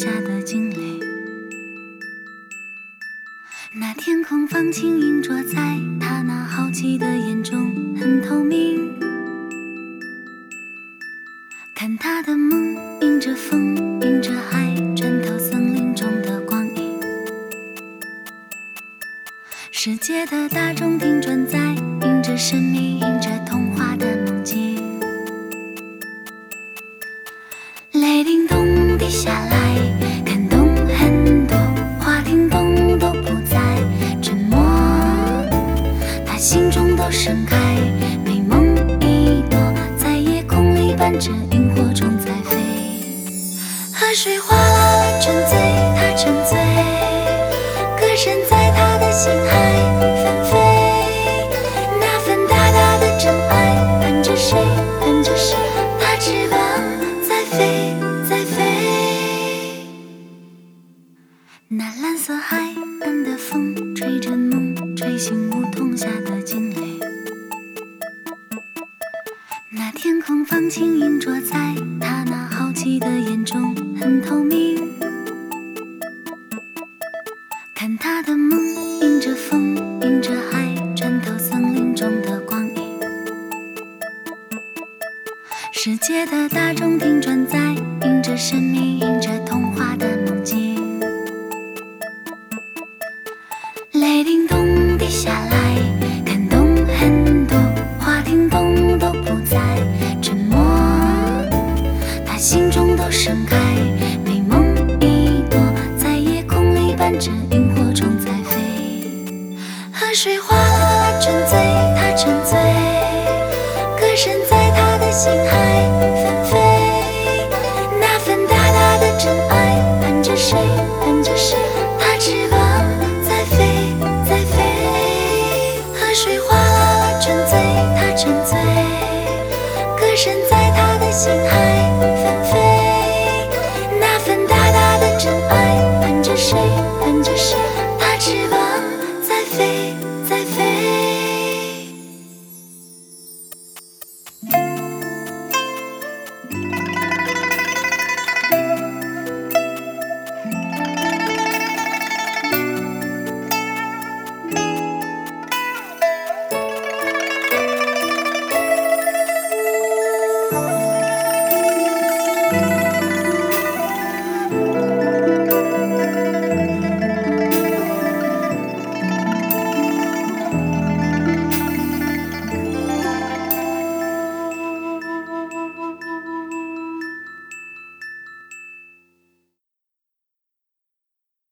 下的惊雷。那天空放晴，映着在他那好奇的眼中，很透明。看他的梦，迎着风，迎着海，穿透森林中的光影。世界的大钟停转在，迎着神秘，迎着童话的梦境。雷叮咚地下来，盛开，美梦一朵，在夜空里伴着萤火虫在飞。河水哗啦啦沉醉，他沉醉，歌声在他的心海纷飞。那份大大的真爱，伴着谁，伴着谁，它翅膀在飞，在飞。那蓝色海岸的风，吹着梦，吹醒梧桐下的惊雷。那天空放晴，映着在他那好奇的眼中，很透明。看他的梦，迎着风，迎着海，穿透森林中的光影。世界的大钟停转在，迎着生命，迎着童话的。沉醉，歌声在他的心海纷飞。那份大大的真爱，盼着谁，盼着谁？大翅膀在飞在飞，河水哗啦啦，沉醉，他沉醉，歌声在他的心海。